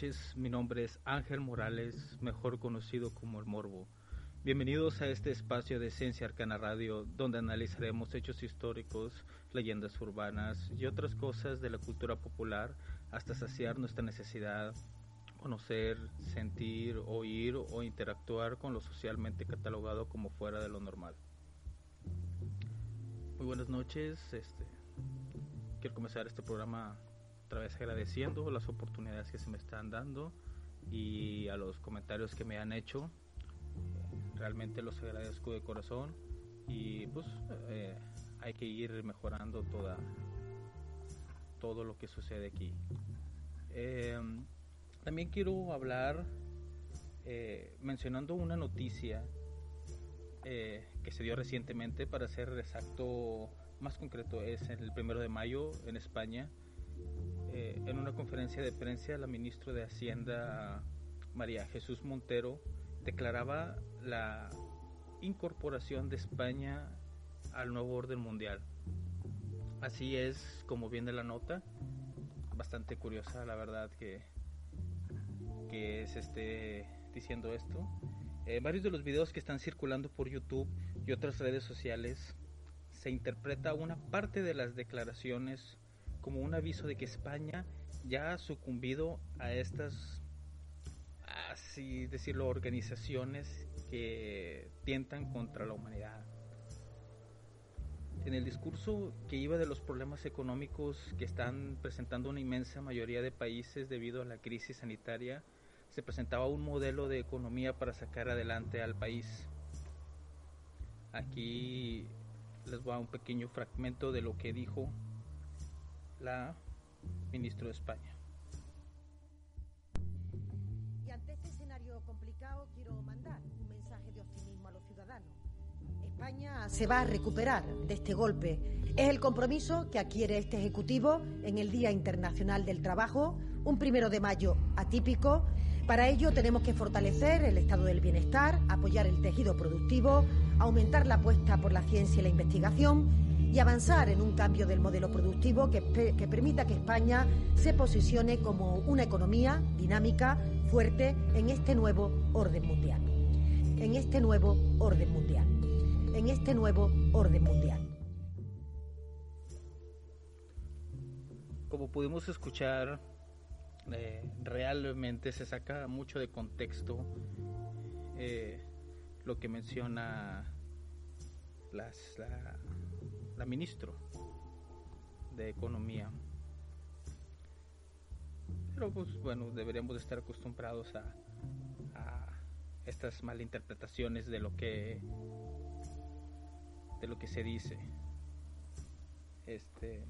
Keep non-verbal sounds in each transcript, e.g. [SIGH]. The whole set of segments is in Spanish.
noches. Mi nombre es Ángel Morales, mejor conocido como El Morbo. Bienvenidos a este espacio de Ciencia Arcana Radio, donde analizaremos hechos históricos, leyendas urbanas y otras cosas de la cultura popular hasta saciar nuestra necesidad conocer, sentir, oír o interactuar con lo socialmente catalogado como fuera de lo normal. Muy buenas noches, este quiero comenzar este programa otra vez agradeciendo las oportunidades que se me están dando y a los comentarios que me han hecho realmente los agradezco de corazón y pues eh, hay que ir mejorando toda todo lo que sucede aquí. Em, también quiero hablar eh, mencionando una noticia eh, que se dio recientemente, para ser exacto, más concreto, es el primero de mayo en España. En una conferencia de prensa, la ministra de Hacienda, María Jesús Montero, declaraba la incorporación de España al nuevo orden mundial. Así es como viene la nota, bastante curiosa la verdad que, que se esté diciendo esto. Eh, varios de los videos que están circulando por YouTube y otras redes sociales se interpreta una parte de las declaraciones como un aviso de que España ya ha sucumbido a estas así decirlo, organizaciones que tientan contra la humanidad. En el discurso que iba de los problemas económicos que están presentando una inmensa mayoría de países debido a la crisis sanitaria, se presentaba un modelo de economía para sacar adelante al país. Aquí les voy a un pequeño fragmento de lo que dijo la ministra de España. quiero mandar un mensaje de optimismo a los ciudadanos. España se va a recuperar de este golpe. Es el compromiso que adquiere este Ejecutivo en el Día Internacional del Trabajo, un primero de mayo atípico. Para ello tenemos que fortalecer el estado del bienestar, apoyar el tejido productivo, aumentar la apuesta por la ciencia y la investigación y avanzar en un cambio del modelo productivo que, que permita que España se posicione como una economía dinámica, fuerte en este nuevo orden mundial. En este nuevo orden mundial. En este nuevo orden mundial. Como pudimos escuchar, eh, realmente se saca mucho de contexto eh, lo que menciona las, la, la ministro de Economía pero pues bueno, deberíamos estar acostumbrados a, estas malinterpretaciones de lo que de lo que se dice. Este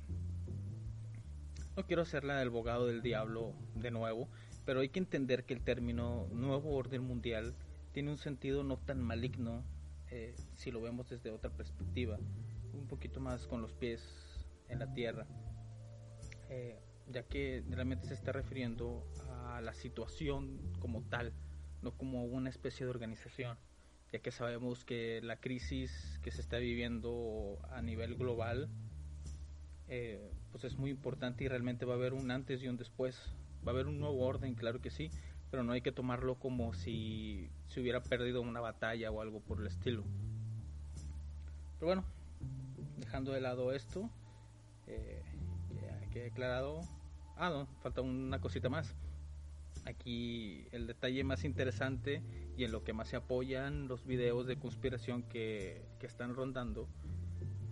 no quiero ser la del abogado del diablo de nuevo, pero hay que entender que el término nuevo orden mundial tiene un sentido no tan maligno eh, si lo vemos desde otra perspectiva, un poquito más con los pies en la tierra. Eh, ya que realmente se está refiriendo a la situación como tal, no como una especie de organización, ya que sabemos que la crisis que se está viviendo a nivel global eh, pues es muy importante y realmente va a haber un antes y un después, va a haber un nuevo orden, claro que sí, pero no hay que tomarlo como si se hubiera perdido una batalla o algo por el estilo. Pero bueno, dejando de lado esto, eh, que he declarado Ah, no, falta una cosita más. Aquí el detalle más interesante y en lo que más se apoyan los videos de conspiración que, están rondando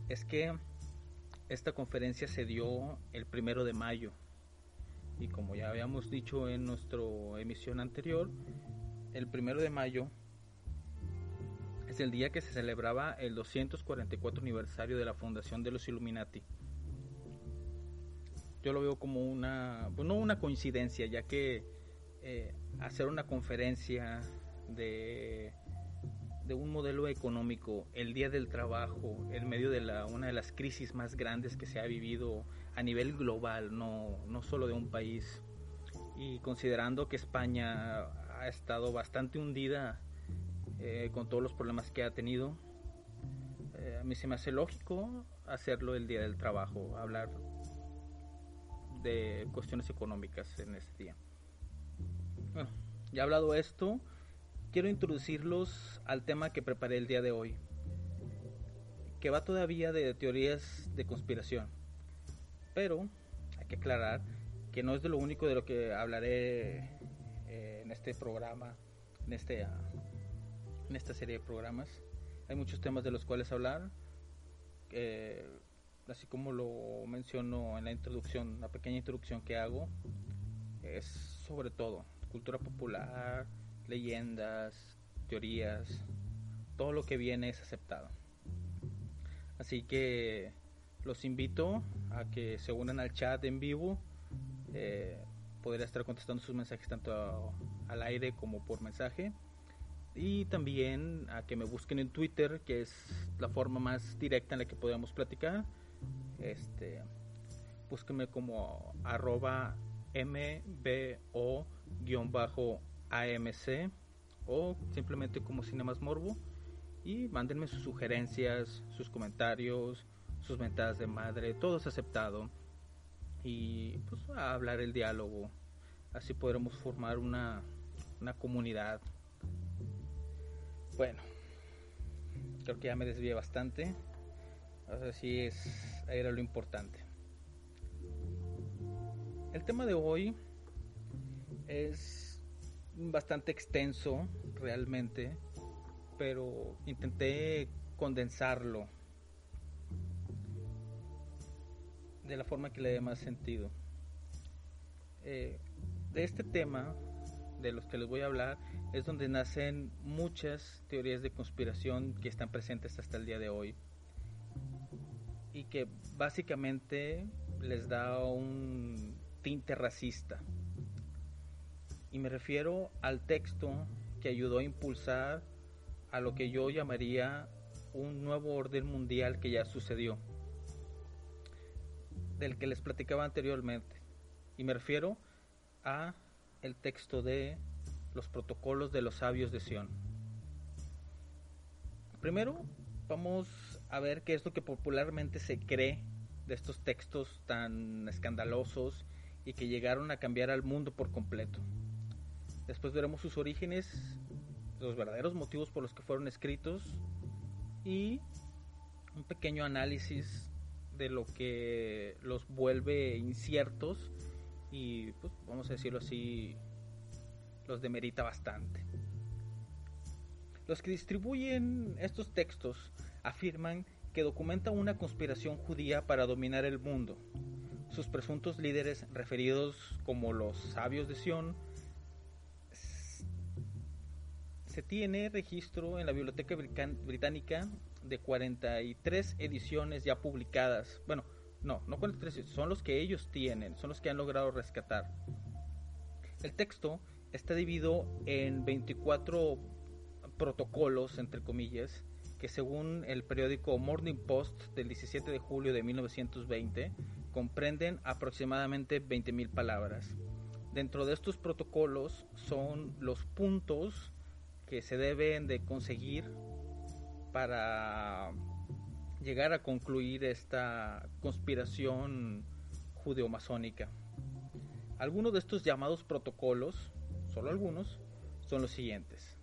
es que esta conferencia se dio el primero de mayo y como ya habíamos dicho en nuestra emisión anterior, el primero de mayo es el día que se celebraba el 244 aniversario de la fundación de los Illuminati. Yo lo veo como una, pues una coincidencia, ya que eh, hacer una conferencia de, un modelo económico el día del trabajo, en medio de una de las crisis más grandes que se ha vivido a nivel global, no, no solo de un país, y considerando que España ha estado bastante hundida eh, con todos los problemas que ha tenido, eh, a mí se me hace lógico hacerlo el día del trabajo, hablar de cuestiones económicas en este día. Bueno, ya hablado esto, quiero introducirlos al tema que preparé el día de hoy, que va todavía de teorías de conspiración. Pero hay que aclarar que no es de lo único de lo que hablaré eh, en este programa, en, este, en esta serie de programas. Hay muchos temas de los cuales hablar, eh, así como lo menciono en la introducción, la pequeña introducción que hago, es sobre todo cultura popular, leyendas, teorías, todo lo que viene es aceptado. Así que los invito a que se unan al chat en vivo. Eh, podría estar contestando sus mensajes tanto al aire como por mensaje. Y también a que me busquen en Twitter, que es la forma más directa en la que podemos platicar. Este, búsquenme como arroba mbo-amc o simplemente como Cinemas Morbo y mándenme sus sugerencias, sus comentarios, sus mentadas de madre, todo es aceptado y pues a hablar el diálogo, así podremos formar una, una comunidad. Bueno, creo que ya me desvié bastante, ahora sí es, era lo importante. El tema de hoy es bastante extenso realmente, pero intenté condensarlo de la forma que le dé más sentido. Eh, de este tema, de los que les voy a hablar, es donde nacen muchas teorías de conspiración que están presentes hasta el día de hoy y que básicamente les da un tinte racista. Y me refiero al texto que ayudó a impulsar a lo que yo llamaría un nuevo orden mundial que ya sucedió, del que les platicaba anteriormente. Y me refiero a el texto de los protocolos de los sabios de Sion. Primero, vamos a ver qué es lo que popularmente se cree de estos textos tan escandalosos y que llegaron a cambiar al mundo por completo. Después veremos sus orígenes, los verdaderos motivos por los que fueron escritos y un pequeño análisis de lo que los vuelve inciertos y pues vamos a decirlo así los demerita bastante. Los que distribuyen estos textos afirman que documenta una conspiración judía para dominar el mundo sus presuntos líderes referidos como los sabios de Sion, se tiene registro en la Biblioteca Británica de 43 ediciones ya publicadas. Bueno, no, no 43, son los que ellos tienen, son los que han logrado rescatar. El texto está dividido en 24 protocolos, entre comillas, que según el periódico Morning Post del 17 de julio de 1920, comprenden aproximadamente 20.000 palabras. Dentro de estos protocolos son los puntos que se deben de conseguir para llegar a concluir esta conspiración judeo-masónica. Algunos de estos llamados protocolos, solo algunos, son los siguientes.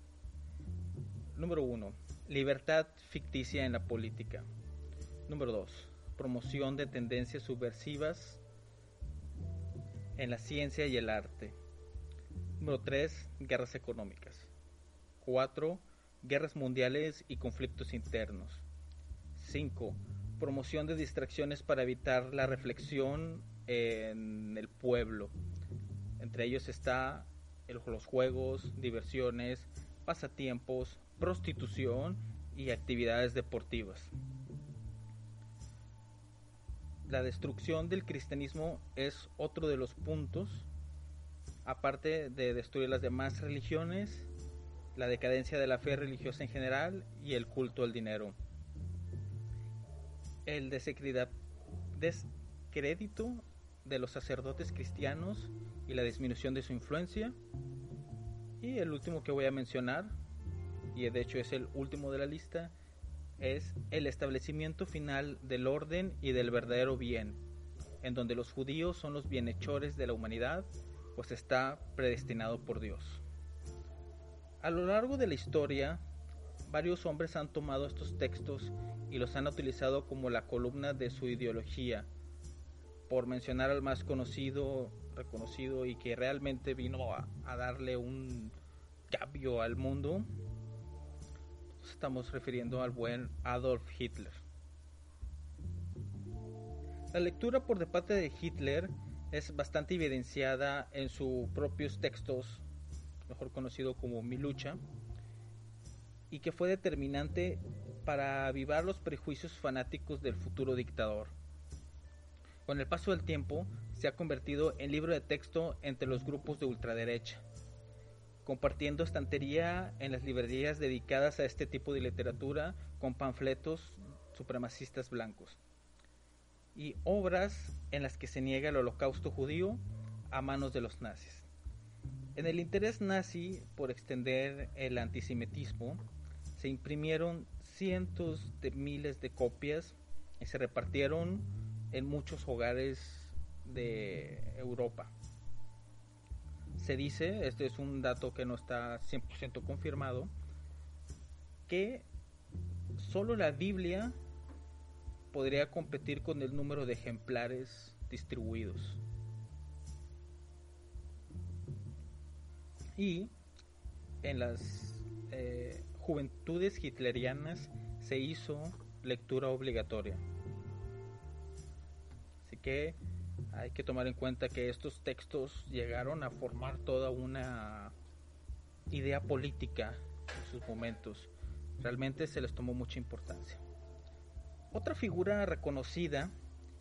Número 1. Libertad ficticia en la política. Número 2 promoción de tendencias subversivas en la ciencia y el arte. Número 3. Guerras económicas. 4. Guerras mundiales y conflictos internos. 5. Promoción de distracciones para evitar la reflexión en el pueblo. Entre ellos está los juegos, diversiones, pasatiempos, prostitución y actividades deportivas la destrucción del cristianismo es otro de los puntos, aparte de destruir las demás religiones, la decadencia de la fe religiosa en general y el culto al dinero. El descrédito de los sacerdotes cristianos y la disminución de su influencia. Y el último que voy a mencionar, y de hecho es el último de la lista, es el establecimiento final del orden y del verdadero bien, en donde los judíos son los bienhechores de la humanidad, pues está predestinado por Dios. A lo largo de la historia, varios hombres han tomado estos textos y los han utilizado como la columna de su ideología. Por mencionar al más conocido, reconocido y que realmente vino a, darle un cambio al mundo, estamos refiriendo al buen Adolf Hitler. La lectura por de parte de Hitler es bastante evidenciada en sus propios textos, mejor conocido como Mi lucha, y que fue determinante para avivar los prejuicios fanáticos del futuro dictador. Con el paso del tiempo, se ha convertido en libro de texto entre los grupos de ultraderecha, compartiendo estantería en las librerías dedicadas a este tipo de literatura con panfletos supremacistas blancos y obras en las que se niega el holocausto judío a manos de los nazis. En el interés nazi por extender el antisemitismo, se imprimieron cientos de miles de copias se repartieron en muchos hogares de Europa. Se dice, este es un dato que no está 100% confirmado, que solo la Biblia podría competir con el número de ejemplares distribuidos. Y en las eh, juventudes hitlerianas se hizo lectura obligatoria. Así que hay que tomar en cuenta que estos textos llegaron a formar toda una idea política en sus momentos. Realmente se les tomó mucha importancia. Otra figura reconocida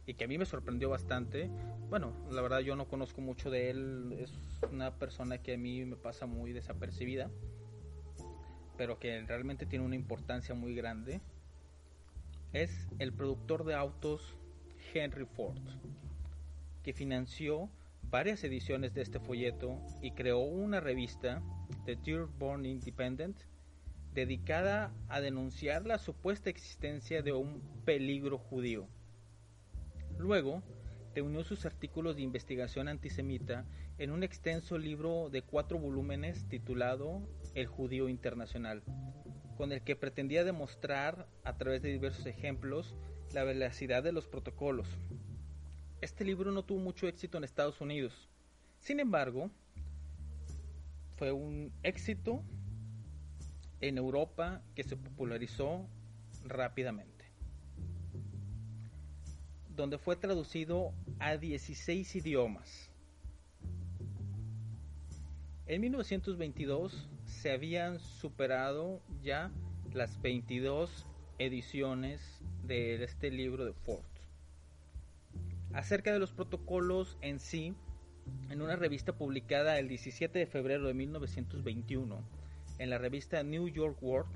y que a mí me sorprendió bastante, bueno, la verdad yo no conozco mucho de él, es una persona que a mí me pasa muy desapercibida, pero que realmente tiene una importancia muy grande, es el productor de autos Henry Ford, que financió varias ediciones de este folleto y creó una revista, The Dearborn Independent, dedicada a denunciar la supuesta existencia de un peligro judío. Luego, reunió sus artículos de investigación antisemita en un extenso libro de cuatro volúmenes titulado El judío internacional, con el que pretendía demostrar, a través de diversos ejemplos, la veracidad de los protocolos. Este libro no tuvo mucho éxito en Estados Unidos. Sin embargo, fue un éxito en Europa que se popularizó rápidamente, donde fue traducido a 16 idiomas. En 1922 se habían superado ya las 22 ediciones de este libro de Ford. Acerca de los protocolos en sí, en una revista publicada el 17 de febrero de 1921, en la revista New York World,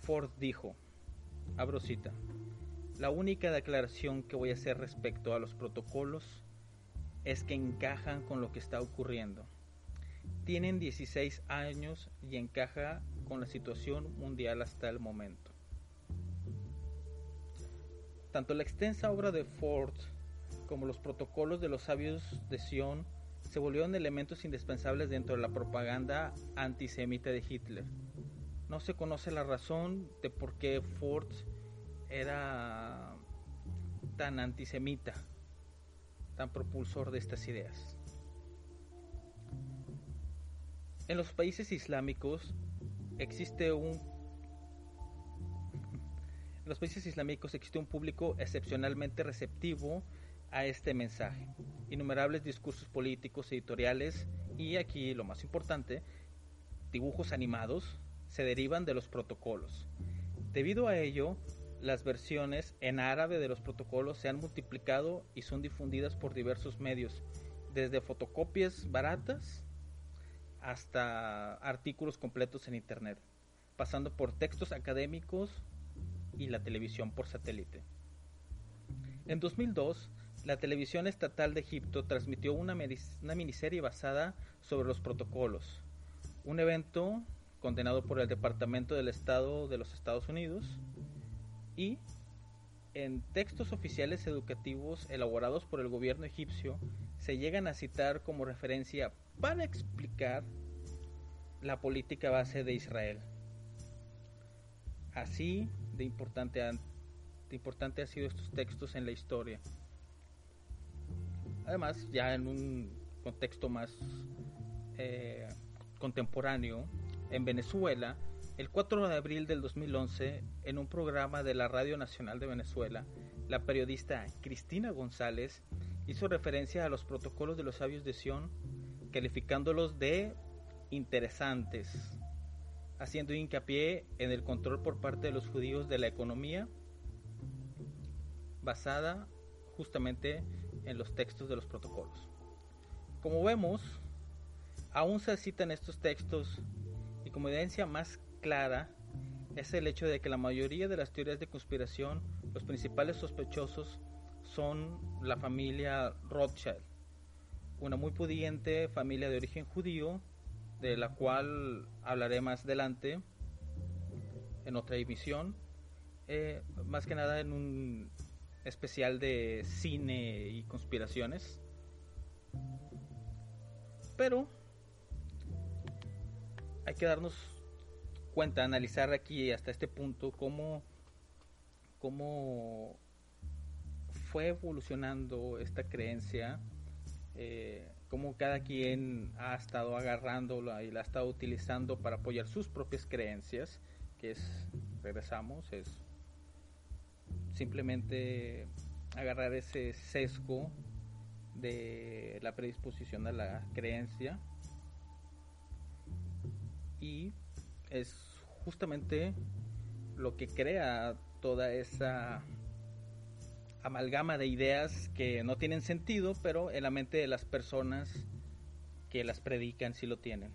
Ford dijo, abro cita, la única declaración que voy a hacer respecto a los protocolos es que encajan con lo que está ocurriendo. Tienen 16 años y encaja con la situación mundial hasta el momento. Tanto la extensa obra de Ford como los protocolos de los sabios de Sion se volvieron elementos indispensables dentro de la propaganda antisemita de Hitler. No se conoce la razón de por qué Ford era tan antisemita, tan propulsor de estas ideas. En los países islámicos existe un en los países islámicos existe un público excepcionalmente receptivo a este mensaje. Innumerables discursos políticos, editoriales y aquí lo más importante, dibujos animados se derivan de los protocolos. Debido a ello, las versiones en árabe de los protocolos se han multiplicado y son difundidas por diversos medios, desde fotocopias baratas hasta artículos completos en Internet, pasando por textos académicos y la televisión por satélite. En 2002, la televisión estatal de Egipto transmitió una, miniserie basada sobre los protocolos, un evento condenado por el Departamento del Estado de los Estados Unidos y en textos oficiales educativos elaborados por el gobierno egipcio se llegan a citar como referencia para explicar la política base de Israel. Así de importante, han, sido estos textos en la historia. Además, ya en un contexto más eh, contemporáneo, en Venezuela, el 4 de abril del 2011, en un programa de la Radio Nacional de Venezuela, la periodista Cristina González hizo referencia a los protocolos de los sabios de Sion, calificándolos de interesantes, haciendo hincapié en el control por parte de los judíos de la economía basada justamente en los textos de los protocolos. Como vemos, aún se citan estos textos y como evidencia más clara es el hecho de que la mayoría de las teorías de conspiración, los principales sospechosos son la familia Rothschild, una muy pudiente familia de origen judío, de la cual hablaré más adelante en otra emisión, eh, más que nada en un especial de cine y conspiraciones. Pero hay que darnos cuenta, analizar aquí hasta este punto cómo, cómo fue evolucionando esta creencia, eh, cómo cada quien ha estado agarrándola y la ha estado utilizando para apoyar sus propias creencias, que es, regresamos, es simplemente agarrar ese sesgo de la predisposición a la creencia. Y es justamente lo que crea toda esa amalgama de ideas que no tienen sentido, pero en la mente de las personas que las predican sí lo tienen.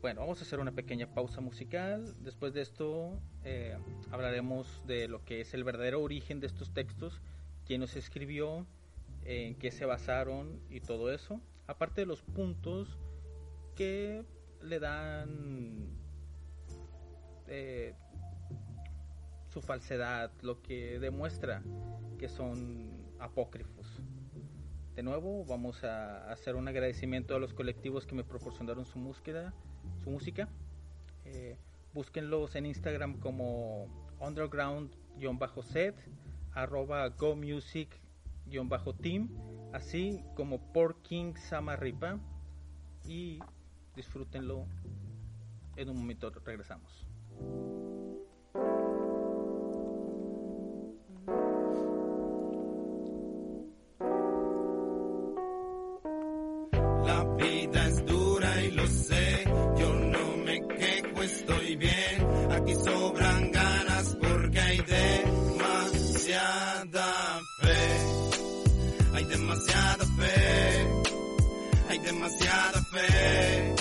Bueno, vamos a hacer una pequeña pausa musical. Después de esto eh, hablaremos de lo que es el verdadero origen de estos textos, quién los escribió, en qué se basaron y todo eso. Aparte de los puntos que le dan eh, su falsedad, lo que demuestra que son apócrifos. De nuevo, vamos a hacer un agradecimiento a los colectivos que me proporcionaron su música. Su música. Eh, búsquenlos en Instagram como underground-set, arroba go music-team, así como por King Samarripa y disfrútenlo. En un momento regresamos. Aquí sobran ganas porque hay demasiada fe. Hay demasiada fe, hay demasiada fe.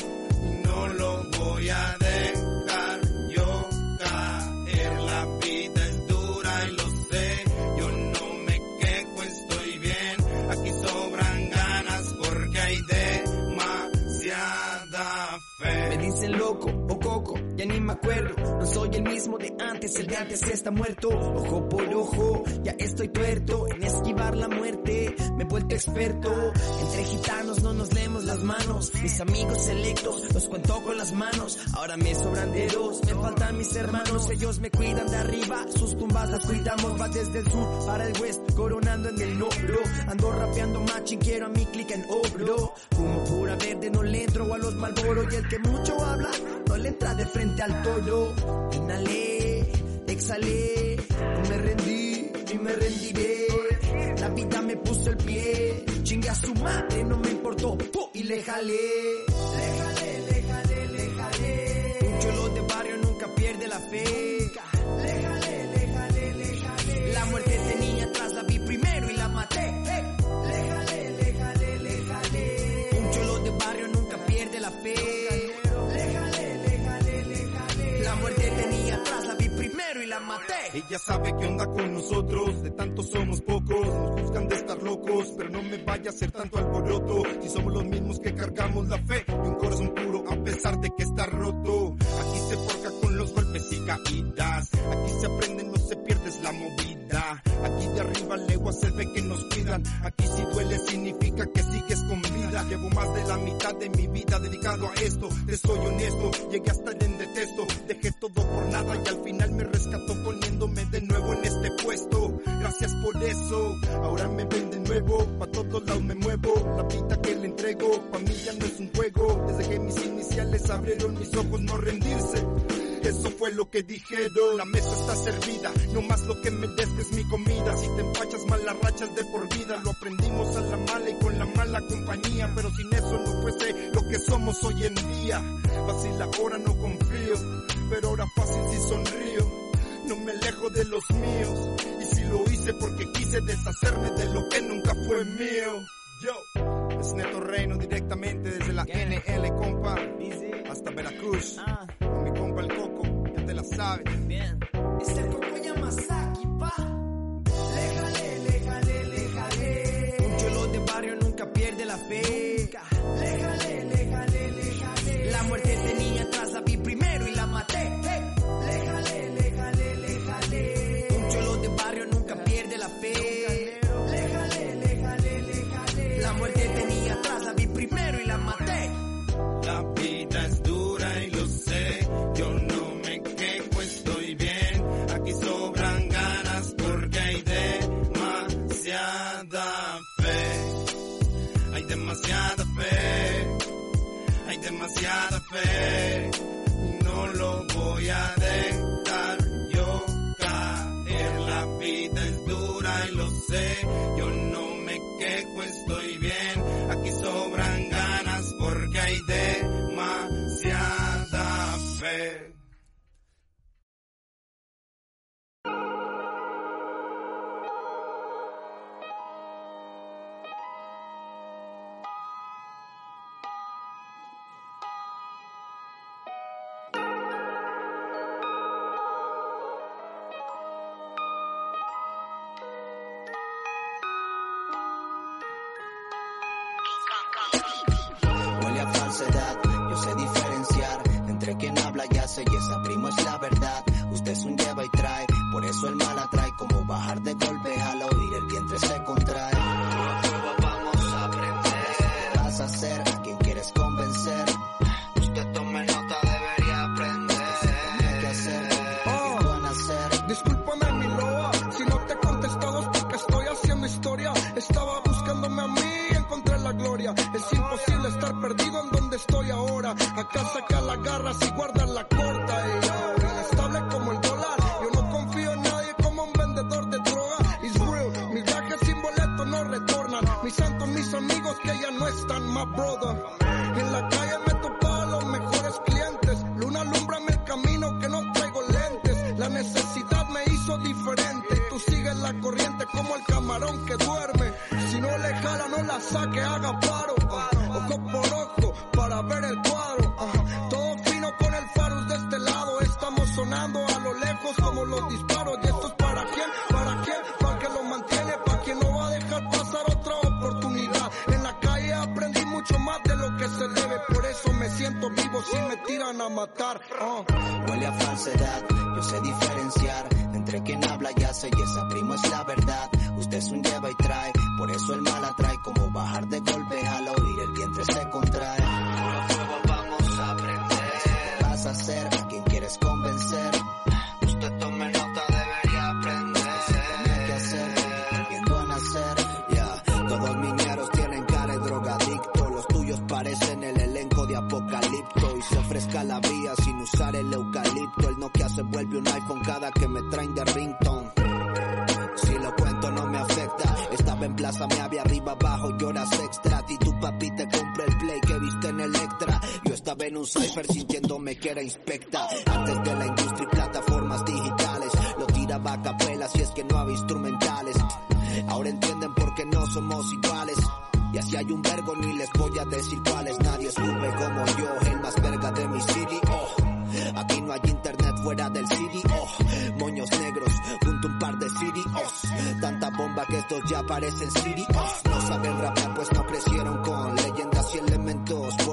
Me acuerdo. No soy el mismo de antes, el de antes está muerto. Ojo por ojo, ya estoy tuerto en esquivar la muerte. Me he vuelto experto. Entre gitanos no nos leemos las manos. Mis amigos selectos los cuento con las manos. Ahora me sobran dedos, me faltan mis hermanos. Ellos me cuidan de arriba, sus tumbas las cuidamos. Va desde el sur para el west, coronando en el noblo. Ando rapeando matching, quiero a mi clic en obro. Fumo pura verde, no le entro a los malboro. Y el que mucho habla, frente al toro. Inhalé, exhalé, no me rendí ni me rendiré. La vida me puso el pie, chingue a su madre, no me importó, ¡pu! y le jalé. Le jalé, le jalé, le jalé. Un cholo de barrio nunca pierde la fe. Ella sabe qué onda con nosotros, de tanto somos pocos, nos juzgan de estar locos, pero no me vaya a hacer tanto alboroto, si somos los mismos que cargamos la fe y un corazón puro a pesar de que está roto. Aquí se forja con los golpes y caídas, aquí se aprenden los se pierde es la movida. Aquí de arriba leguas se ve que nos cuidan. Aquí si duele significa que sigues con vida. Llevo más de la mitad de mi vida dedicado a esto. Te soy honesto, llegué hasta el endetesto. Dejé todo por nada y al final me rescató poniéndome de nuevo en este puesto. Gracias por eso, ahora me ven de nuevo. Pa' todos lados me muevo. La pita que le entrego, pa' mí ya no es un juego. Desde que mis iniciales abrieron mis ojos, no rendirse eso fue lo que dijeron. La mesa está servida, no más lo que merezca es mi comida. Si te empachas malas rachas de por vida, lo aprendimos a la mala y con la mala compañía. Pero sin eso no fuese lo que somos hoy en día. Fácil ahora no confío, pero ahora fácil si sonrío. No me alejo de los míos, y si lo hice porque quise deshacerme de lo que nunca fue mío. Yo, es Neto Reino directamente desde la. NL, compa. Hasta Veracruz. Ah. Con mi compa el Coco, ya te la sabes. Bien. Es el Coco Say yes, I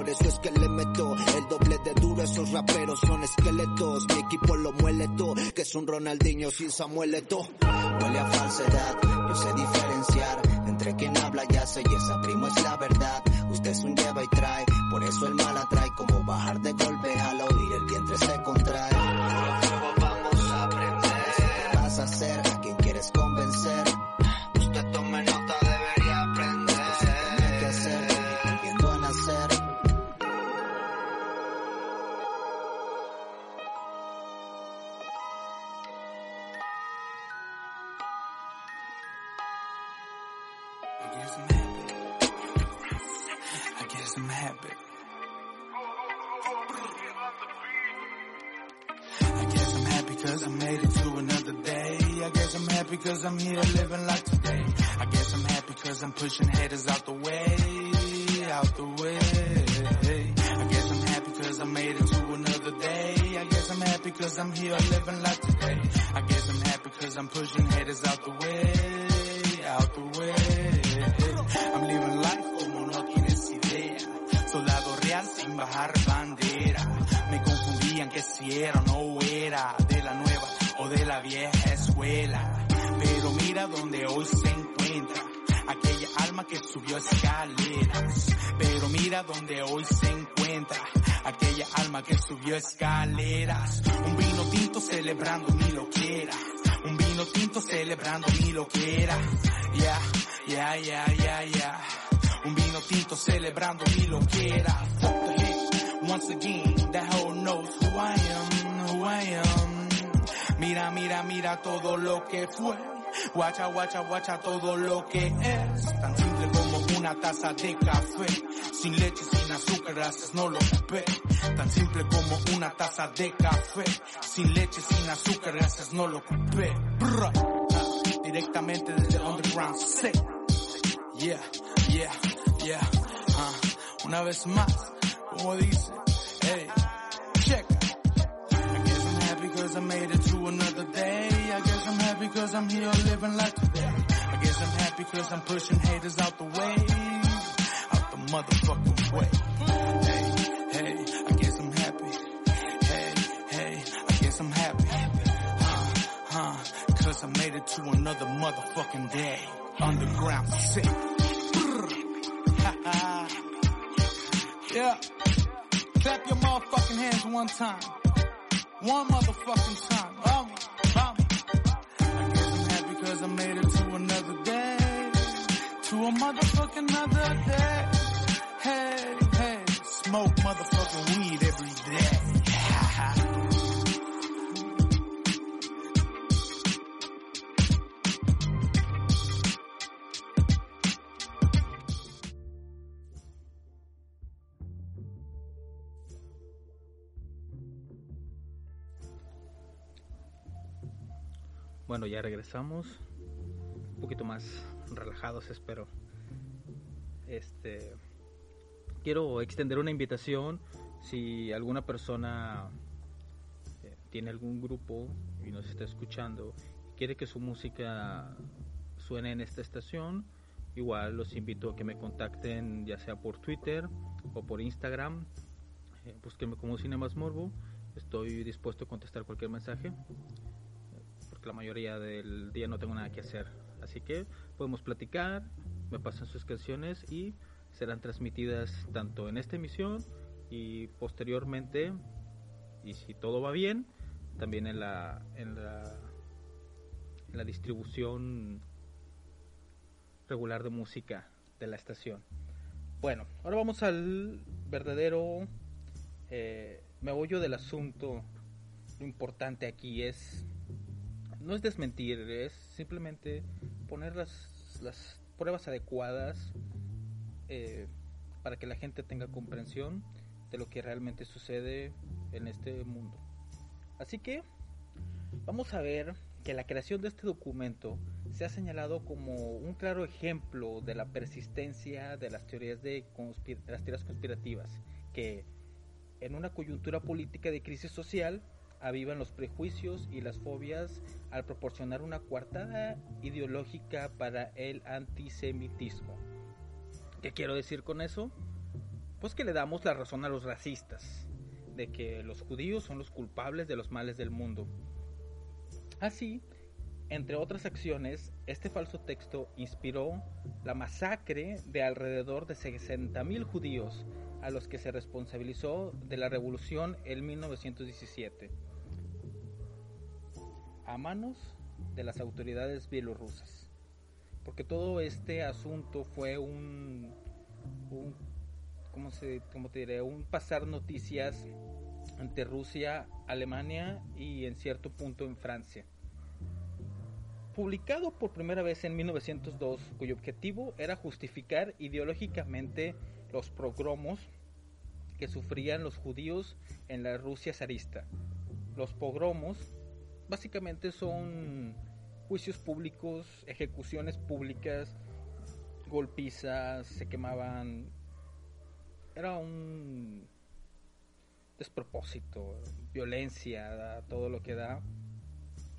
por eso es que le meto el doble de duro. Esos raperos son esqueletos. Mi equipo lo muele todo, que es un Ronaldinho sin Samuel Eto. Huele a falsedad, yo sé diferenciar entre quien habla y hace y esa primo es la verdad. Usted es un lleva y trae, por eso el mal atrae como bajar de gol cause I'm here living like today. I guess I'm happy cause I'm pushing haters out the way, out the way. I guess I'm happy cause I made it to another day. I guess I'm happy cause I'm here living like today. I guess I'm happy cause I'm pushing haters out the way, out the way. I'm living life como no tienes idea. Soldado real sin bajar bandera. Me confundían que si era o no era de la nueva o de la vieja escuela. Pero mira donde hoy se encuentra aquella alma que subió escaleras. Pero mira donde hoy se encuentra aquella alma que subió escaleras. Un vino tinto celebrando mi loquera. Un vino tinto celebrando mi loquera. Ya, ya, ya, ya, ya. Un vino tinto celebrando mi loquera. Fuck the hate. Once again, that hoe knows who I am, who I am. Mira, mira, mira todo lo que fue. Guacha, guacha, guacha todo lo que es. Tan simple como una taza de café. Sin leche, sin azúcar, gracias, no lo ocupé. Tan simple como una taza de café. Sin leche, sin azúcar, gracias, no lo. Brr. Ah, Directamente desde underground. Sí. Yeah, yeah, yeah. Ah, una vez más, como dice, hey, check. I guess I'm happy cause I made it. I'm happy cause I'm here living like today. I guess I'm happy cause I'm pushing haters out the way. Out the motherfucking way. Hey, hey, I guess I'm happy. Hey, hey, I guess I'm happy. Huh, huh, cause I made it to another motherfucking day. Underground sick. [LAUGHS] Yeah. Clap your motherfucking hands one time. One motherfucking time. Cause I made it to another day. To a motherfucking another day. Hey, hey. Smoke motherfucking weed every day. Bueno, ya regresamos. Un poquito más relajados, espero. Este. Quiero extender una invitación. Si alguna persona eh, tiene algún grupo y nos está escuchando quiere que su música suene en esta estación, igual los invito a que me contacten ya sea por Twitter o por Instagram. Eh, búsquenme como Cinemas Morbo. Estoy dispuesto a contestar cualquier mensaje porque la mayoría del día no tengo nada que hacer. Así que podemos platicar, me pasan sus canciones y serán transmitidas tanto en esta emisión y posteriormente, y si todo va bien, también en la, en la, en la distribución regular de música de la estación. Bueno, ahora vamos al verdadero eh, meollo del asunto. Lo importante aquí es no es desmentir, es simplemente poner las, las pruebas adecuadas eh, para que la gente tenga comprensión de lo que realmente sucede en este mundo. Así que vamos a ver que la creación de este documento se ha señalado como un claro ejemplo de la persistencia de las teorías de, de las teorías conspirativas que en una coyuntura política de crisis social avivan los prejuicios y las fobias al proporcionar una coartada ideológica para el antisemitismo. ¿Qué quiero decir con eso? Pues que le damos la razón a los racistas. de que los judíos son los culpables de los males del mundo. Así, entre otras acciones, este falso texto inspiró la masacre de alrededor de 60.000 judíos a los que se responsabilizó de la revolución en 1917 a manos de las autoridades bielorrusas. Porque todo este asunto fue un, ¿cómo, se, cómo diré? Un pasar noticias ante Rusia, Alemania y en cierto punto en Francia. Publicado por primera vez en 1902, cuyo objetivo era justificar ideológicamente los pogromos que sufrían los judíos en la Rusia zarista. Los pogromos básicamente son juicios públicos, ejecuciones públicas, golpizas, se quemaban. Era un despropósito, violencia, todo lo que da,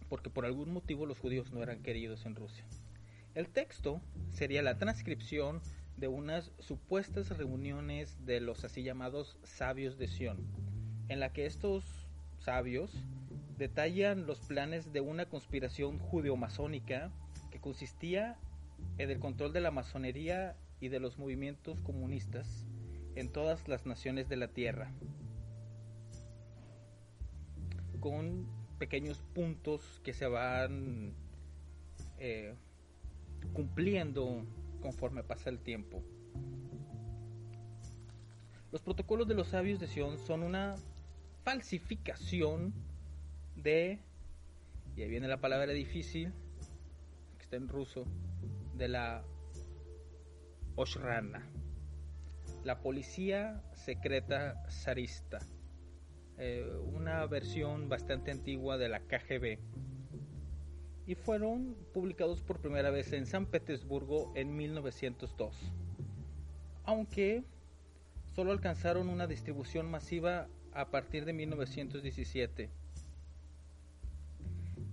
porque por algún motivo los judíos no eran queridos en Rusia. El texto sería la transcripción de unas supuestas reuniones de los así llamados sabios de Sion, en la que estos sabios detallan los planes de una conspiración judeo-masónica que consistía en el control de la masonería y de los movimientos comunistas en todas las naciones de la Tierra, con pequeños puntos que se van eh, cumpliendo conforme pasa el tiempo. Los protocolos de los sabios de Sion son una falsificación de, y ahí viene la palabra difícil, que está en ruso, de la Oshrana, la policía secreta zarista, eh, una versión bastante antigua de la KGB, y fueron publicados por primera vez en San Petersburgo en 1902, aunque solo alcanzaron una distribución masiva a partir de 1917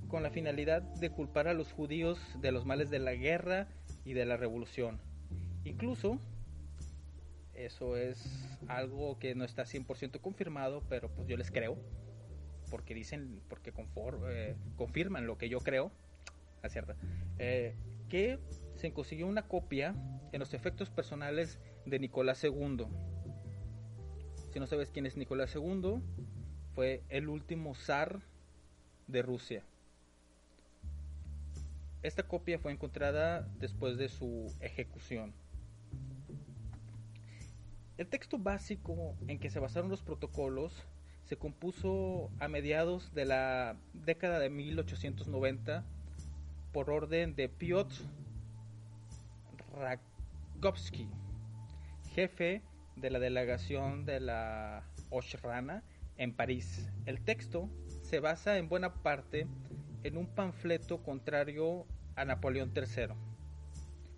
con la finalidad de culpar a los judíos de los males de la guerra y de la revolución. Incluso, eso es algo que no está 100% confirmado, pero pues yo les creo, porque dicen, porque eh, confirman lo que yo creo, acierta, eh, que se consiguió una copia en los efectos personales de Nicolás II. Si no sabes quién es Nicolás II, fue el último zar de Rusia. Esta copia fue encontrada después de su ejecución. El texto básico en que se basaron los protocolos se compuso a mediados de la década de 1890 por orden de Piotr Rakovsky, jefe de la delegación de la Oshrana en París. El texto se basa en buena parte en un panfleto contrario a Napoleón III,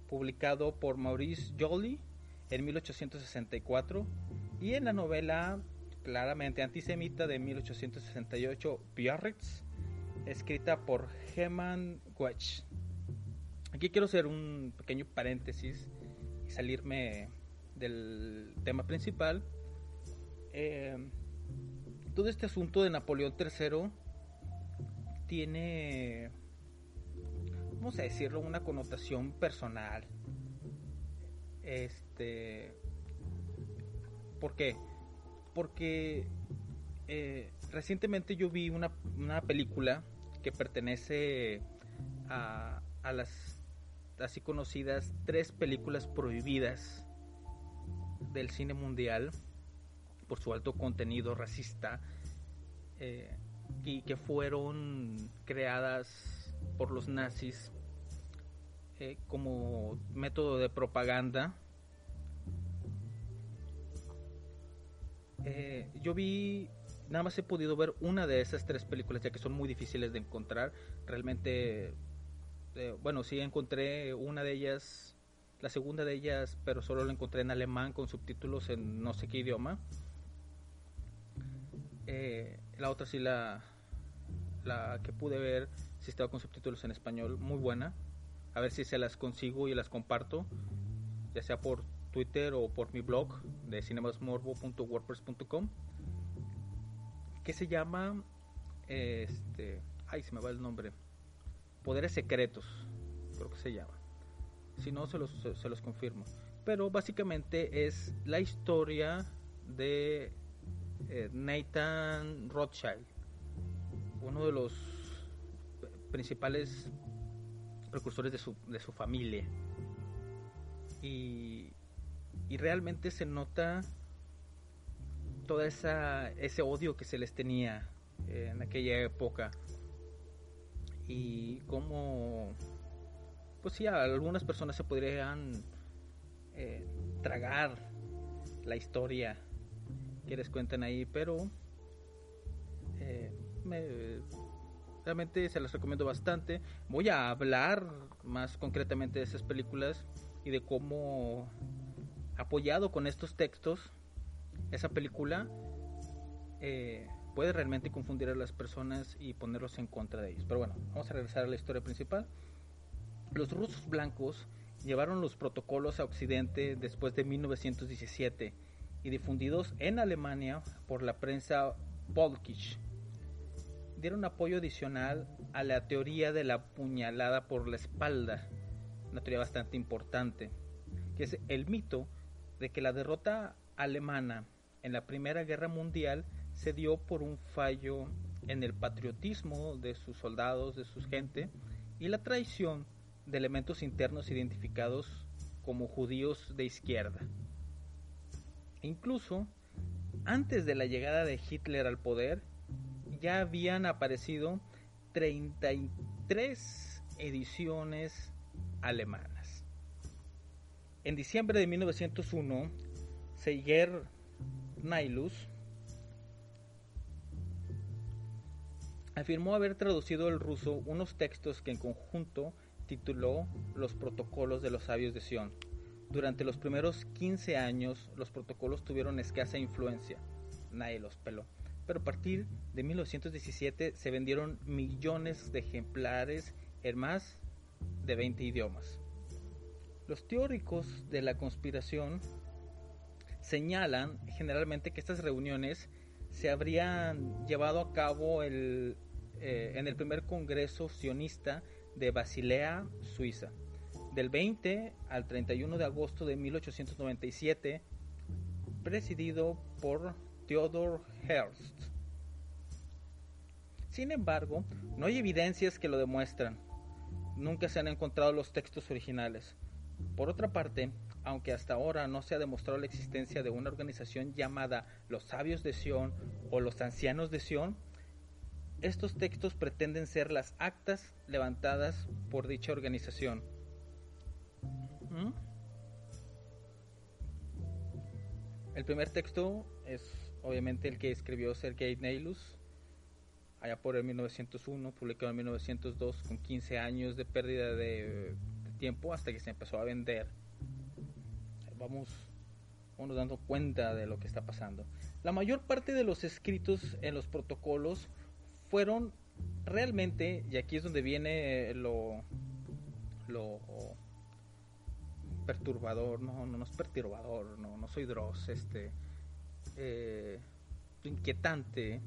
publicado por Maurice Joly en 1864, y en la novela claramente antisemita de 1868, Biarritz, escrita por Hermann Goethe. Aquí quiero hacer un pequeño paréntesis y salirme del tema principal. Eh, todo este asunto de Napoleón III tiene vamos a decirlo, una connotación personal. Este. ¿Por qué? Porque eh, recientemente yo vi una, una, película que pertenece a, a las así conocidas tres películas prohibidas del cine mundial por su alto contenido racista eh, y que fueron creadas por los nazis eh, como método de propaganda. Eh, yo vi, nada más he podido ver una de esas tres películas, ya que son muy difíciles de encontrar. Realmente, eh, bueno, sí encontré una de ellas, la segunda de ellas, pero solo la encontré en alemán con subtítulos en no sé qué idioma. la otra sí la, la que pude ver, si estaba con subtítulos en español, muy buena a ver si se las consigo y las comparto, ya sea por Twitter o por mi blog de cinemasmorbo.wordpress.com. que se llama, este, ay, se me va el nombre, Poderes Secretos, creo que se llama. Si no, se los, se los confirmo. Pero básicamente es la historia de eh, Nathan Rothschild, uno de los principales precursores de su, de su familia. Y, y realmente se nota toda esa ese odio que se les tenía en aquella época y cómo pues sí algunas personas se podrían eh, tragar la historia que les cuentan ahí pero eh, realmente se las recomiendo bastante voy a hablar más concretamente de esas películas y de cómo apoyado con estos textos esa película eh, puede realmente confundir a las personas y ponerlos en contra de ellos. Pero bueno, vamos a regresar a la historia principal. Los rusos blancos llevaron los protocolos a Occidente después de 1917 y difundidos en Alemania por la prensa Volkisch. Dieron apoyo adicional a la teoría de la puñalada por la espalda, una teoría bastante importante, que es el mito de que la derrota alemana en la Primera Guerra Mundial se dio por un fallo en el patriotismo de sus soldados, de su gente, y la traición de elementos internos identificados como judíos de izquierda. incluso, antes de la llegada de Hitler al poder, ya habían aparecido 33 ediciones alemanas. En diciembre de 1901, Seiger Nailus afirmó haber traducido al ruso unos textos que en conjunto tituló Los protocolos de los sabios de Sion. Durante los primeros 15 años los protocolos tuvieron escasa influencia, nadie los peló, pero a partir de 1917 se vendieron millones de ejemplares en más de 20 idiomas. Los teóricos de la conspiración señalan generalmente que estas reuniones se habrían llevado a cabo eh, en el primer Congreso sionista de Basilea, Suiza, del 20 al 31 de agosto de 1897, presidido por Theodor Herzl. Sin embargo, no hay evidencias que lo demuestran. Nunca se han encontrado los textos originales. Por otra parte, aunque hasta ahora no se ha demostrado la existencia de una organización llamada los sabios de Sion o los ancianos de Sion, estos textos pretenden ser las actas levantadas por dicha organización. ¿Mm? El primer texto es obviamente el que escribió Sergei Neilus allá por el 1901, publicado en 1902 con 15 años de pérdida de tiempo hasta que se empezó a vender vamos, vamos dando cuenta de lo que está pasando. La mayor parte de los escritos en los protocolos fueron realmente, y aquí es donde viene lo, lo perturbador, no, no, es perturbador, no, no soy Dross, este, eh, inquietante,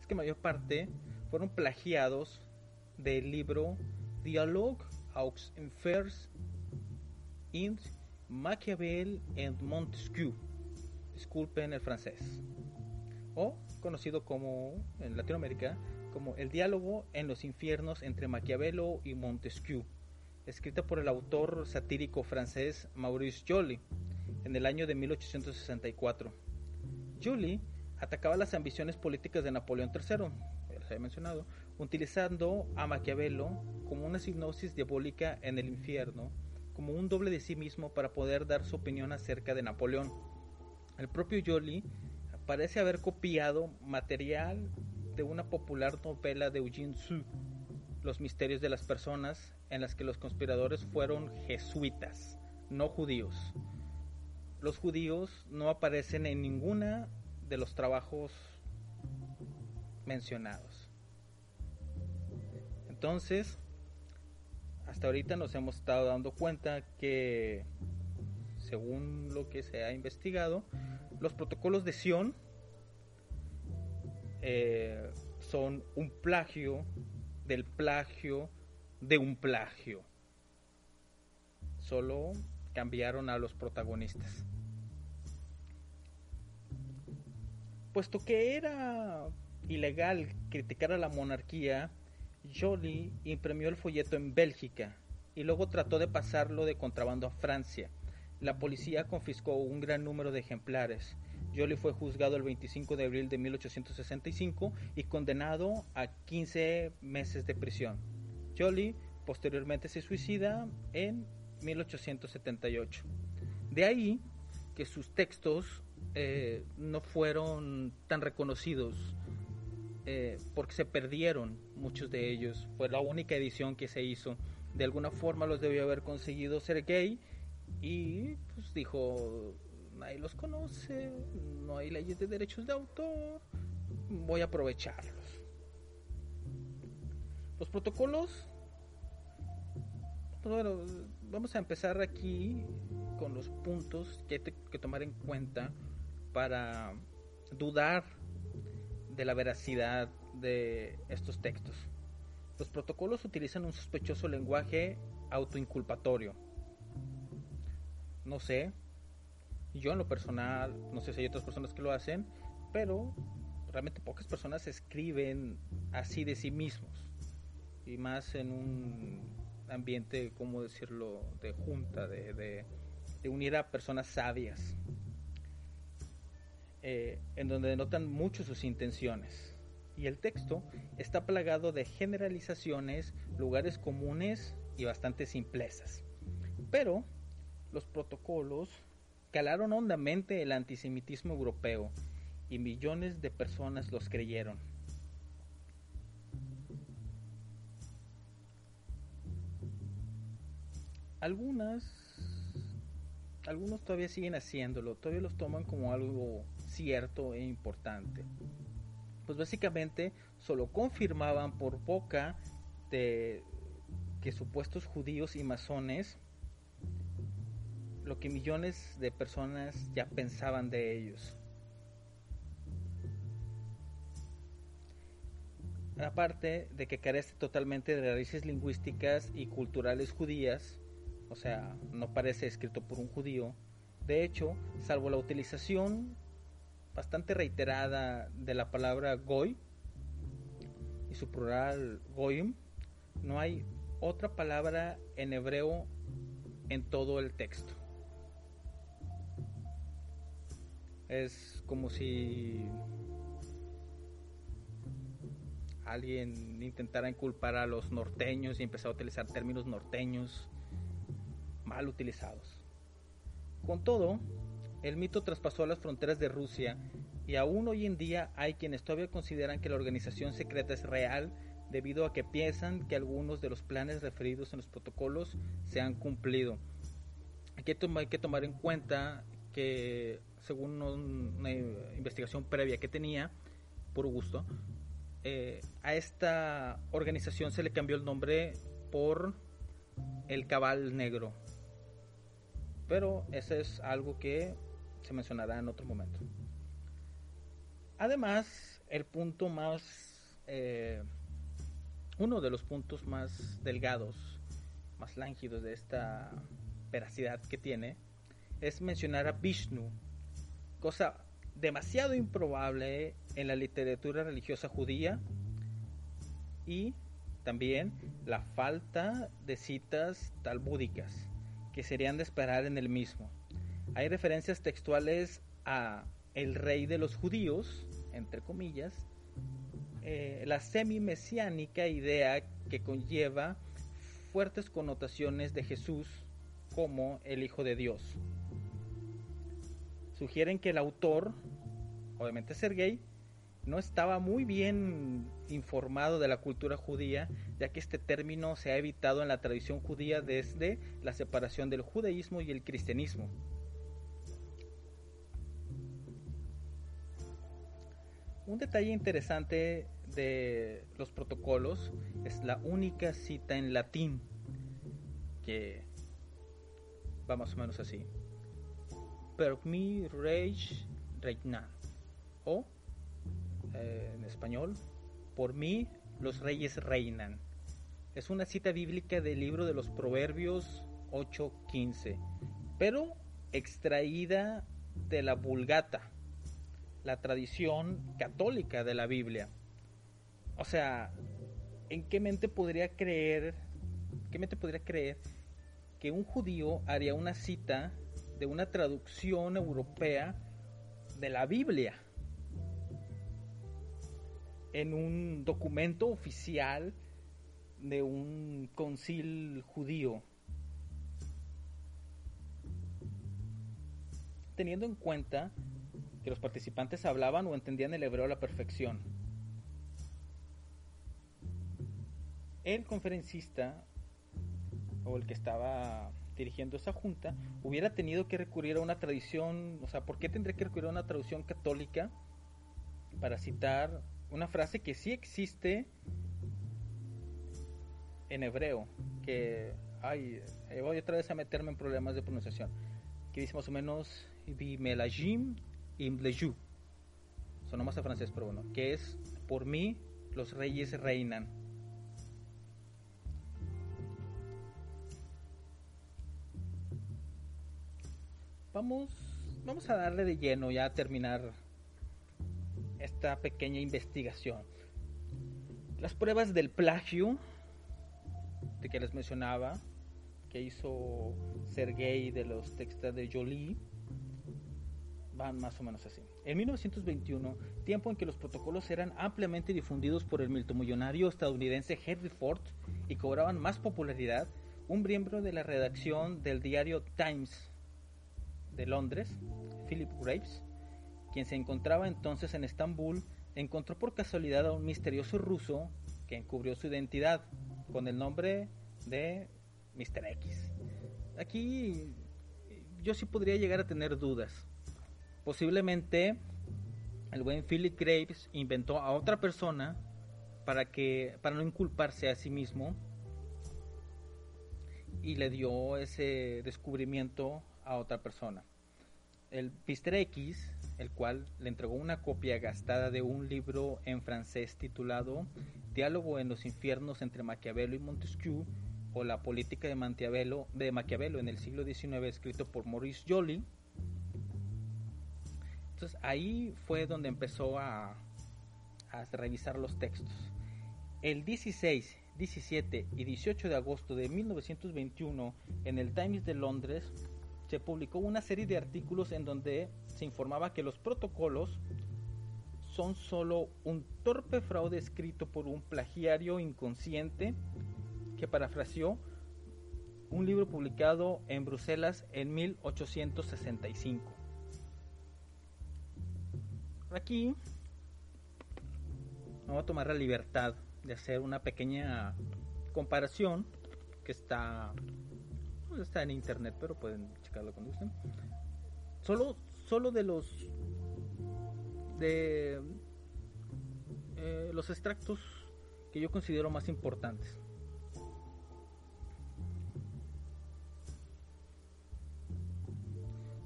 es que mayor parte fueron plagiados del libro Dialogue aux Enfers in Machiavel and Montesquieu, disculpen el francés, o conocido como en Latinoamérica como El diálogo en los infiernos entre Maquiavelo y Montesquieu, escrita por el autor satírico francés Maurice Joly en el año de 1864. Joly atacaba las ambiciones políticas de Napoleón III, les había mencionado, utilizando a Maquiavelo como una hipnosis diabólica en el infierno como un doble de sí mismo para poder dar su opinión acerca de Napoleón. El propio Joly parece haber copiado material de una popular novela de Eugene Sue, Los misterios de las personas, en las que los conspiradores fueron jesuitas, no judíos. Los judíos no aparecen en ninguna de los trabajos mencionados. Entonces, hasta ahorita nos hemos estado dando cuenta que, según lo que se ha investigado, los protocolos de Sion eh, son un plagio del plagio de un plagio. Solo cambiaron a los protagonistas. Puesto que era ilegal criticar a la monarquía, Joly imprimió el folleto en Bélgica y luego trató de pasarlo de contrabando a Francia. La policía confiscó un gran número de ejemplares. Joly fue juzgado el 25 de abril de 1865 y condenado a 15 meses de prisión. Joly posteriormente se suicida en 1878. De ahí que sus textos eh, no fueron tan reconocidos eh, porque se perdieron muchos de ellos. Fue la única edición que se hizo. De alguna forma los debió haber conseguido Sergei y pues dijo, nadie los conoce, no hay leyes de derechos de autor, voy a aprovecharlos. Los protocolos, vamos a empezar aquí con los puntos que hay que tomar en cuenta para dudar de la veracidad de estos textos. Los protocolos utilizan un sospechoso lenguaje autoinculpatorio. No sé, yo en lo personal, no sé si hay otras personas que lo hacen, pero realmente pocas personas escriben así de sí mismos. Y más en un ambiente, ¿cómo decirlo?, de junta, de, de, unir a personas sabias. Eh, en donde denotan mucho sus intenciones. Y el texto está plagado de generalizaciones, lugares comunes y bastante simplezas. Pero los protocolos calaron hondamente el antisemitismo europeo y millones de personas los creyeron. Algunas, algunos todavía siguen haciéndolo, todavía los toman como algo cierto e importante. Pues básicamente solo confirmaban por boca de que supuestos judíos y masones lo que millones de personas ya pensaban de ellos. Aparte de que carece totalmente de raíces lingüísticas y culturales judías, o sea, no parece escrito por un judío, de hecho, salvo la utilización bastante reiterada de la palabra goy y su plural goyim, no hay otra palabra en hebreo en todo el texto. Es como si alguien intentara inculpar a los norteños y empezara a utilizar términos norteños mal utilizados. Con todo, el mito traspasó las fronteras de Rusia y aún hoy en día hay quienes todavía consideran que la organización secreta es real debido a que piensan que algunos de los planes referidos en los protocolos se han cumplido. Hay que, hay que tomar en cuenta que según una investigación previa que tenía, por gusto, eh, a esta organización se le cambió el nombre por el Cabal Negro. Pero eso es algo que se mencionará en otro momento. Además, el punto más, eh, uno de los puntos más delgados, más lángidos de esta veracidad que tiene, es mencionar a Vishnu, cosa demasiado improbable en la literatura religiosa judía y también la falta de citas talmúdicas que serían de esperar en el mismo. Hay referencias textuales a el rey de los judíos, entre comillas, eh, la semi-mesiánica idea que conlleva fuertes connotaciones de Jesús como el Hijo de Dios. Sugieren que el autor, obviamente Sergei, no estaba muy bien informado de la cultura judía, ya que este término se ha evitado en la tradición judía desde la separación del judaísmo y el cristianismo. Un detalle interesante de los protocolos es la única cita en latín que va más o menos así. Per mi reich regnat o eh, en español, por mí los reyes reinan. Es una cita bíblica del libro de los Proverbios 8:15, pero extraída de la Vulgata, la tradición católica de la Biblia. O sea, ¿en qué mente podría creer, qué mente podría creer que un judío haría una cita de una traducción europea de la Biblia en un documento oficial de un concil judío. Teniendo en cuenta que los participantes hablaban o entendían el hebreo a la perfección. El conferencista o el que estaba dirigiendo esa junta hubiera tenido que recurrir a una tradición, o sea, ¿por qué tendría que recurrir a una traducción católica para citar una frase que sí existe en hebreo, que, ay, eh, voy otra vez a meterme en problemas de pronunciación, que dice más o menos, Bimelajim Imleju, sonó más a francés, pero bueno, que es, por mí, los reyes reinan. Vamos, vamos a darle de lleno ya a terminar esta pequeña investigación. Las pruebas del plagio de que les mencionaba, que hizo Sergei de los textos de Jolie, van más o menos así. En 1921, tiempo en que los protocolos eran ampliamente difundidos por el multimillonario estadounidense Henry Ford y cobraban más popularidad, un miembro de la redacción del diario Times de Londres, Philip Graves, quien se encontraba entonces en Estambul, encontró por casualidad a un misterioso ruso que encubrió su identidad con el nombre de Mr. X. Aquí yo sí podría llegar a tener dudas. Posiblemente el buen Philip Graves inventó a otra persona para que para no inculparse a sí mismo y le dio ese descubrimiento a otra persona. El Mr. X, el cual le entregó una copia gastada de un libro en francés titulado Diálogo en los infiernos entre Maquiavelo y Montesquieu o la política de Maquiavelo, de Maquiavelo en el siglo XIX escrito por Maurice Joly. Entonces ahí fue donde empezó a, a revisar los textos. El 16, 17 y 18 de agosto de 1921 en el Times de Londres se publicó una serie de artículos en donde se informaba que los protocolos son solo un torpe fraude escrito por un plagiario inconsciente que parafraseó un libro publicado en Bruselas en 1865. Aquí voy a tomar la libertad de hacer una pequeña comparación que está está en internet, pero pueden checarlo cuando gusten. Solo, solo de los de eh, los extractos que yo considero más importantes.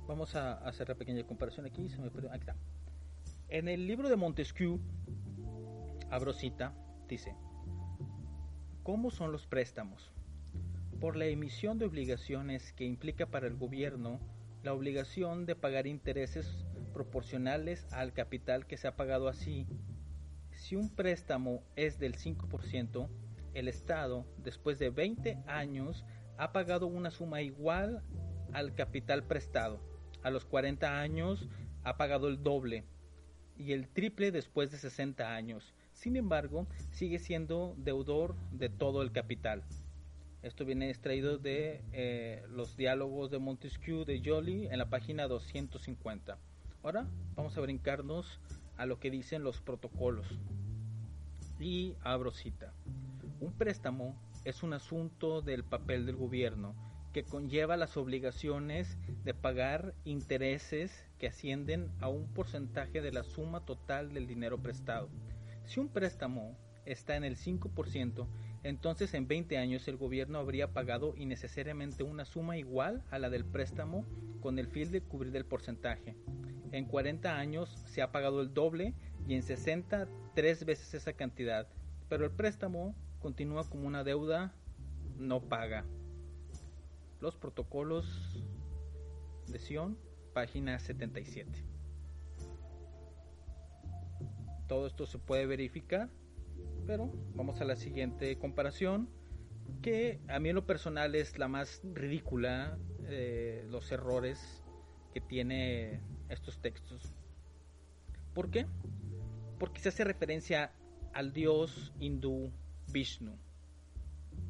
Vamos a hacer la pequeña comparación aquí. Se me. En el libro de Montesquieu, abro cita, dice: ¿Cómo son los préstamos? Por la emisión de obligaciones que implica para el gobierno la obligación de pagar intereses proporcionales al capital que se ha pagado así. Si un préstamo es del 5%, el Estado, después de 20 años, ha pagado una suma igual al capital prestado. A los 40 años ha pagado el doble y el triple después de 60 años. Sin embargo, sigue siendo deudor de todo el capital. Esto viene extraído de eh, los diálogos de Montesquieu de Joly en la página 250. Ahora vamos a brincarnos a lo que dicen los protocolos. Y abro cita. Un préstamo es un asunto del papel del gobierno que conlleva las obligaciones de pagar intereses que ascienden a un porcentaje de la suma total del dinero prestado. Si un préstamo está en el 5%, entonces en 20 años el gobierno habría pagado innecesariamente una suma igual a la del préstamo con el fin de cubrir el porcentaje. En 40 años se ha pagado el doble y en 60 tres veces esa cantidad, pero el préstamo continúa como una deuda no paga. Los protocolos de Sion, página 77. Todo esto se puede verificar, pero vamos a la siguiente comparación, que a mí en lo personal es la más ridícula, eh, los errores que tiene estos textos. ¿Por qué? Porque se hace referencia al dios hindú Vishnu,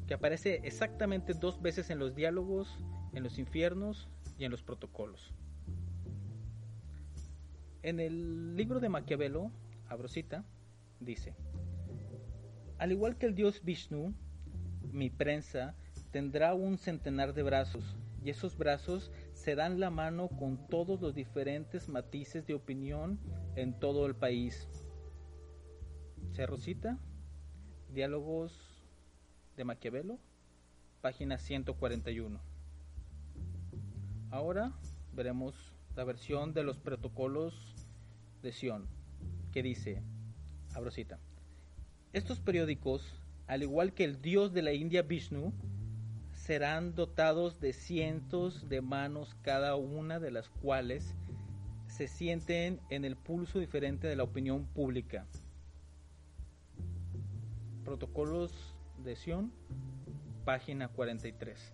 que aparece exactamente dos veces en los diálogos, en los infiernos y en los protocolos. En el libro de Maquiavelo, Abrosita, dice, al igual que el dios Vishnu, mi prensa tendrá un centenar de brazos, y esos brazos se dan la mano con todos los diferentes matices de opinión en todo el país. Cerrosita, Diálogos de Maquiavelo, página 141. Ahora veremos la versión de los protocolos de Sion, que dice, abrosita, estos periódicos, al igual que el dios de la India Vishnu, serán dotados de cientos de manos cada una de las cuales se sienten en el pulso diferente de la opinión pública. Protocolos de Sion, página 43.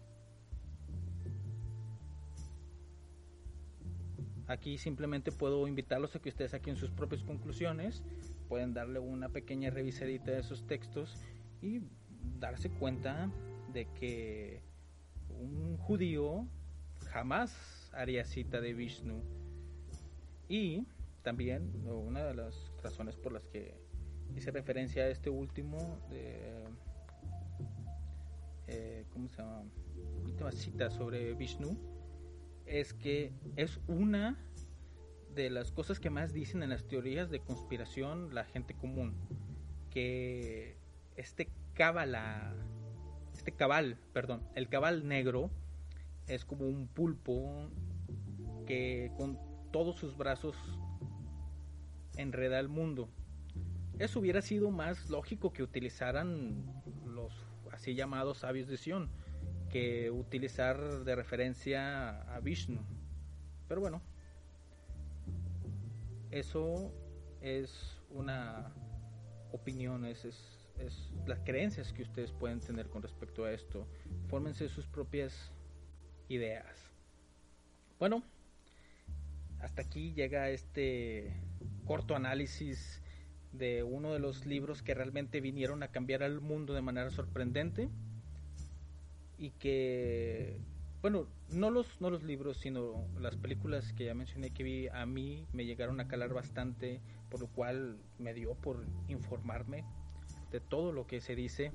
Aquí simplemente puedo invitarlos a que ustedes saquen sus propias conclusiones, pueden darle una pequeña revisadita de esos textos y darse cuenta de que un judío jamás haría cita de Vishnu. Y también una de las razones por las que hice referencia a este último, eh, ¿cómo se llama? Última cita sobre Vishnu, es que es una de las cosas que más dicen en las teorías de conspiración la gente común, que este cábala este cabal, perdón, el cabal negro es como un pulpo que con todos sus brazos enreda el mundo. Eso hubiera sido más lógico que utilizaran los así llamados sabios de Sion, que utilizar de referencia a Vishnu. Pero bueno, eso es una opinión, es, es es las creencias que ustedes pueden tener con respecto a esto. Fórmense sus propias ideas. Bueno, hasta aquí llega este corto análisis de uno de los libros que realmente vinieron a cambiar al mundo de manera sorprendente y que bueno, no los no los libros, sino las películas que ya mencioné que vi a mí me llegaron a calar bastante, por lo cual me dio por informarme de todo lo que se dice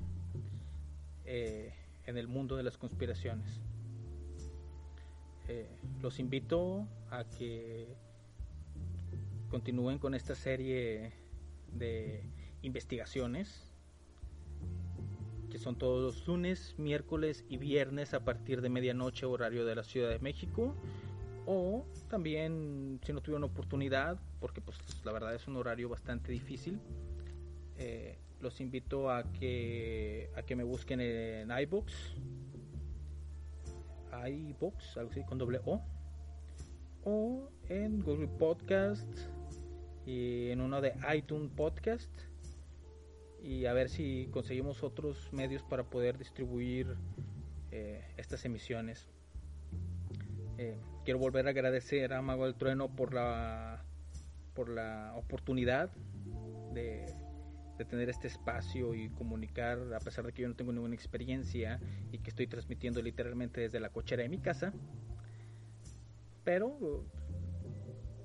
eh, en el mundo de las conspiraciones. Eh, los invito a que continúen con esta serie de investigaciones que son todos los lunes, miércoles y viernes a partir de medianoche horario de la Ciudad de México. O también si no tuvieron oportunidad porque pues la verdad es un horario bastante difícil eh, los invito a que, a que me busquen en iBooks, iBooks, algo así con doble O, o en Google Podcast y en uno de iTunes Podcast y a ver si conseguimos otros medios para poder distribuir eh, estas emisiones. Eh, quiero volver a agradecer a Mago del Trueno por la por la oportunidad de de tener este espacio y comunicar, a pesar de que yo no tengo ninguna experiencia y que estoy transmitiendo literalmente desde la cochera de mi casa, pero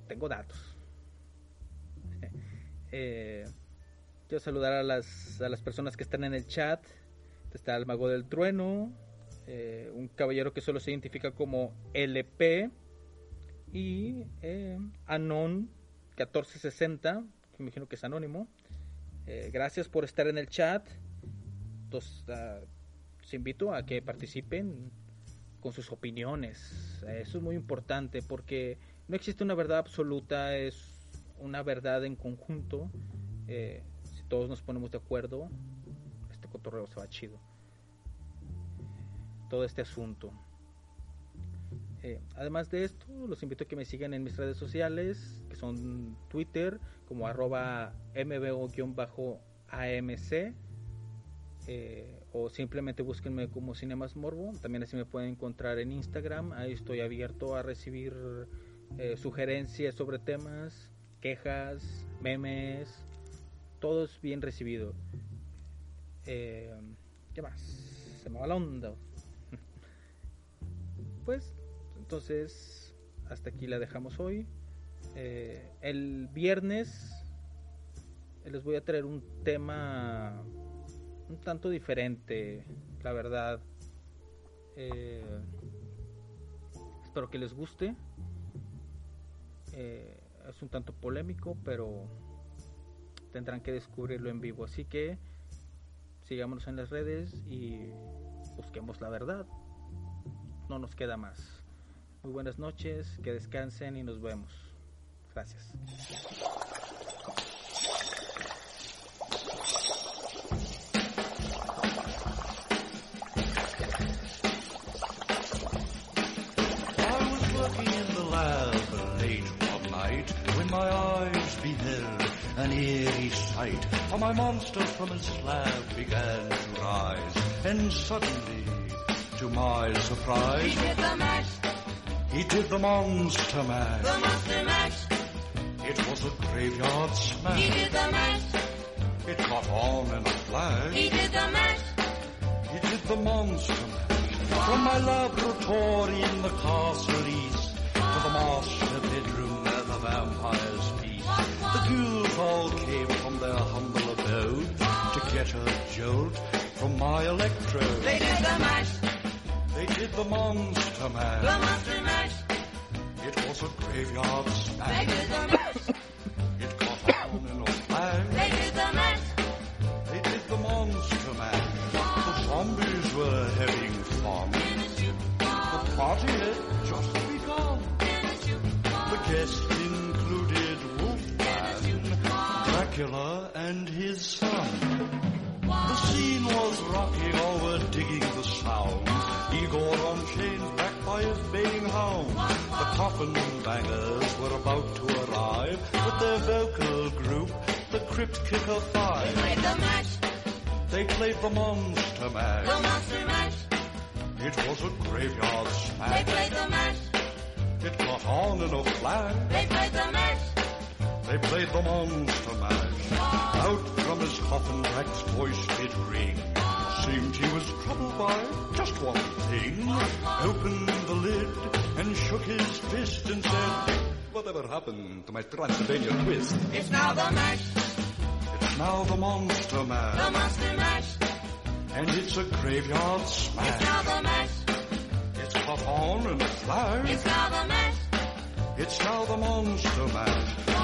tengo datos. [LAUGHS] eh, quiero saludar a las, a las personas que están en el chat. Está el mago del trueno, eh, un caballero que solo se identifica como LP y eh, Anon 1460, que me imagino que es anónimo. Eh, gracias por estar en el chat. Los, uh, invito a que participen con sus opiniones. Eso es muy importante porque no existe una verdad absoluta. Es una verdad en conjunto. Eh, todos nos ponemos de acuerdo, este cotorreo se va chido. Todo este asunto. Eh, además de esto, los invito a que me sigan en mis redes sociales, que son Twitter, como arroba mbo-amc, eh, o simplemente búsquenme como Cinemas Morbo. También así me pueden encontrar en Instagram, ahí estoy abierto a recibir eh, sugerencias sobre temas, quejas, memes, todo es bien recibido. Eh, ¿Qué más? Se me va la onda. [LAUGHS] Pues entonces, hasta aquí la dejamos hoy. Eh, el viernes les voy a traer un tema un tanto diferente, la verdad. Eh, espero que les guste. Eh, es un tanto polémico, pero tendrán que descubrirlo en vivo. Así que sigámonos en las redes y busquemos la verdad. No nos queda más. Muy buenas noches, que descansen y nos vemos. Gracias. Sight. For my monster from his slab began to rise, and suddenly, to my surprise, He did the mash, he did the monster mash. the monster mash. It was a graveyard smash. He did the mash, It caught on in a flash. he did the mash. He did the monster mash. From my laboratory in the castle east to the master bedroom where the vampires feast. The ghouls all came their humble abode to get a jolt from my electrode. They did the mash, They did the monster the mash. monster mash. It was a graveyard They did the mash, It caught on in a flash. they did the mash. They did the monster mash. The zombies were having fun. The party had just begun. The guests And his son. The scene was rocking, all were digging the sound. Igor on chains, backed by his baying hound. The coffin bangers were about to arrive with their vocal group, the Crypt Kicker Five. They Played the mash, They played the monster mash. the monster mash. It was a graveyard smash. They played the mash, It caught on in a flash. they played the mash. They played the monster mash. Out from his coffin, Drac's voice did ring. Seemed he was troubled by just one thing. Opened the lid and shook his fist and said, Whatever happened to my Transylvania twist? It's now the mash, It's now the monster mash. the monster mash. And it's a graveyard smash. It's now the mash, It's caught on in a flash. it's now the mash. It's now the Monster Mash.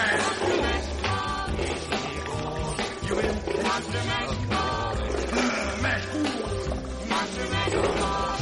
Mash. You in Monster Mash. Mash. Monster Mash.